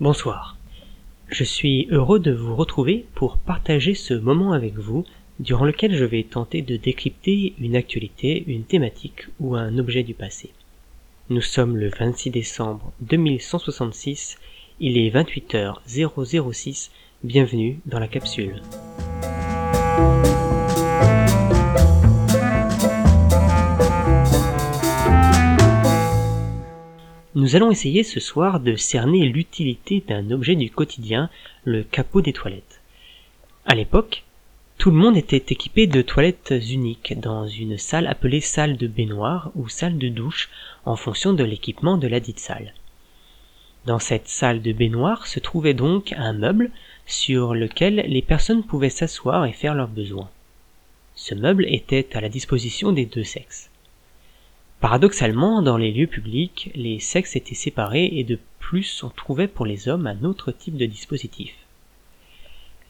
Bonsoir. Je suis heureux de vous retrouver pour partager ce moment avec vous durant lequel je vais tenter de décrypter une actualité, une thématique ou un objet du passé. Nous sommes le 26 décembre 2166, il est 28h006, bienvenue dans la capsule. Nous allons essayer ce soir de cerner l'utilité d'un objet du quotidien, le capot des toilettes. À l'époque, tout le monde était équipé de toilettes uniques dans une salle appelée salle de baignoire ou salle de douche en fonction de l'équipement de la dite salle. Dans cette salle de baignoire se trouvait donc un meuble sur lequel les personnes pouvaient s'asseoir et faire leurs besoins. Ce meuble était à la disposition des deux sexes. Paradoxalement, dans les lieux publics, les sexes étaient séparés et de plus on trouvait pour les hommes un autre type de dispositif.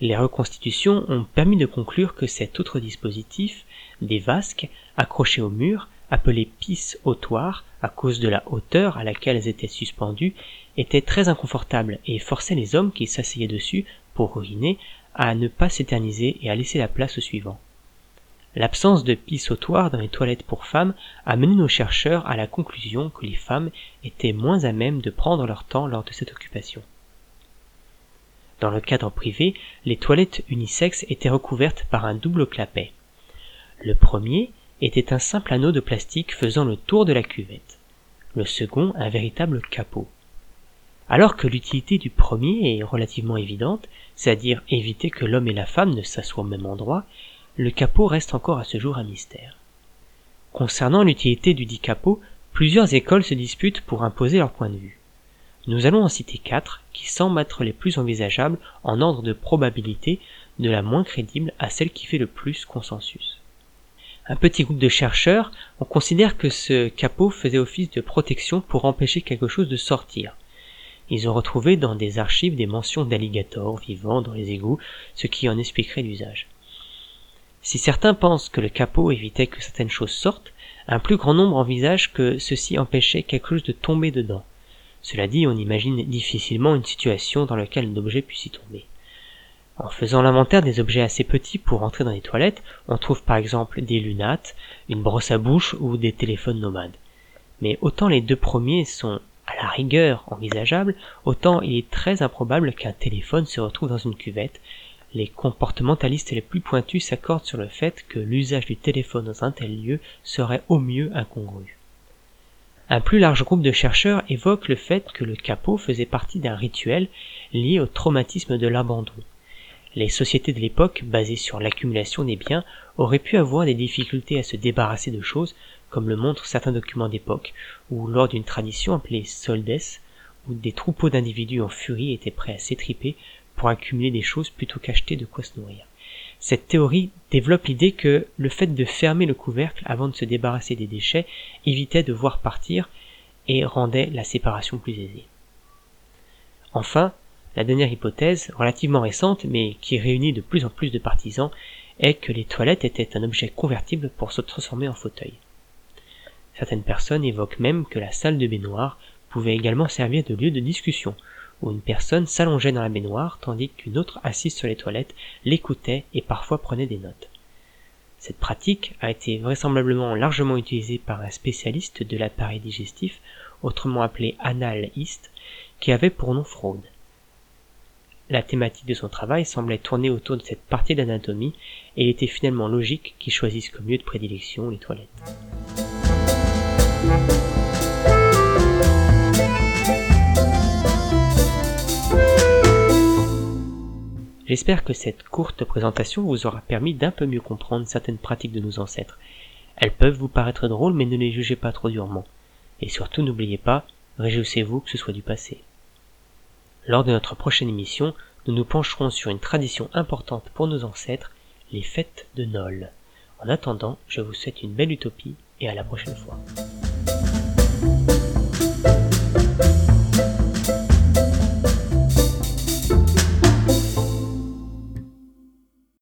Les reconstitutions ont permis de conclure que cet autre dispositif, des vasques accrochés au mur, appelés pisse ôtoirs à cause de la hauteur à laquelle elles étaient suspendues, était très inconfortable et forçait les hommes qui s'asseyaient dessus pour uriner à ne pas s'éterniser et à laisser la place au suivant. L'absence de sautoir dans les toilettes pour femmes a mené nos chercheurs à la conclusion que les femmes étaient moins à même de prendre leur temps lors de cette occupation. Dans le cadre privé, les toilettes unisexes étaient recouvertes par un double clapet. Le premier était un simple anneau de plastique faisant le tour de la cuvette. Le second un véritable capot. Alors que l'utilité du premier est relativement évidente, c'est-à-dire éviter que l'homme et la femme ne s'assoient au même endroit, le capot reste encore à ce jour un mystère. Concernant l'utilité du dit capot, plusieurs écoles se disputent pour imposer leur point de vue. Nous allons en citer quatre qui semblent être les plus envisageables en ordre de probabilité de la moins crédible à celle qui fait le plus consensus. Un petit groupe de chercheurs, on considère que ce capot faisait office de protection pour empêcher quelque chose de sortir. Ils ont retrouvé dans des archives des mentions d'alligators vivant dans les égouts, ce qui en expliquerait l'usage. Si certains pensent que le capot évitait que certaines choses sortent, un plus grand nombre envisage que ceci empêchait quelque chose de tomber dedans. Cela dit, on imagine difficilement une situation dans laquelle un objet puisse y tomber. En faisant l'inventaire des objets assez petits pour entrer dans les toilettes, on trouve par exemple des lunettes, une brosse à bouche ou des téléphones nomades. Mais autant les deux premiers sont à la rigueur envisageables, autant il est très improbable qu'un téléphone se retrouve dans une cuvette, les comportementalistes les plus pointus s'accordent sur le fait que l'usage du téléphone dans un tel lieu serait au mieux incongru. Un plus large groupe de chercheurs évoque le fait que le capot faisait partie d'un rituel lié au traumatisme de l'abandon. Les sociétés de l'époque, basées sur l'accumulation des biens, auraient pu avoir des difficultés à se débarrasser de choses, comme le montrent certains documents d'époque, où lors d'une tradition appelée soldes, où des troupeaux d'individus en furie étaient prêts à s'étriper pour accumuler des choses plutôt qu'acheter de quoi se nourrir. Cette théorie développe l'idée que le fait de fermer le couvercle avant de se débarrasser des déchets évitait de voir partir et rendait la séparation plus aisée. Enfin, la dernière hypothèse, relativement récente mais qui réunit de plus en plus de partisans, est que les toilettes étaient un objet convertible pour se transformer en fauteuil. Certaines personnes évoquent même que la salle de baignoire pouvait également servir de lieu de discussion, où une personne s'allongeait dans la baignoire tandis qu'une autre assise sur les toilettes l'écoutait et parfois prenait des notes. Cette pratique a été vraisemblablement largement utilisée par un spécialiste de l'appareil digestif, autrement appelé analiste, qui avait pour nom fraude. La thématique de son travail semblait tourner autour de cette partie d'anatomie et il était finalement logique qu'il choisisse comme lieu de prédilection les toilettes. J'espère que cette courte présentation vous aura permis d'un peu mieux comprendre certaines pratiques de nos ancêtres. Elles peuvent vous paraître drôles, mais ne les jugez pas trop durement. Et surtout, n'oubliez pas, réjouissez-vous que ce soit du passé. Lors de notre prochaine émission, nous nous pencherons sur une tradition importante pour nos ancêtres, les fêtes de Nol. En attendant, je vous souhaite une belle utopie et à la prochaine fois.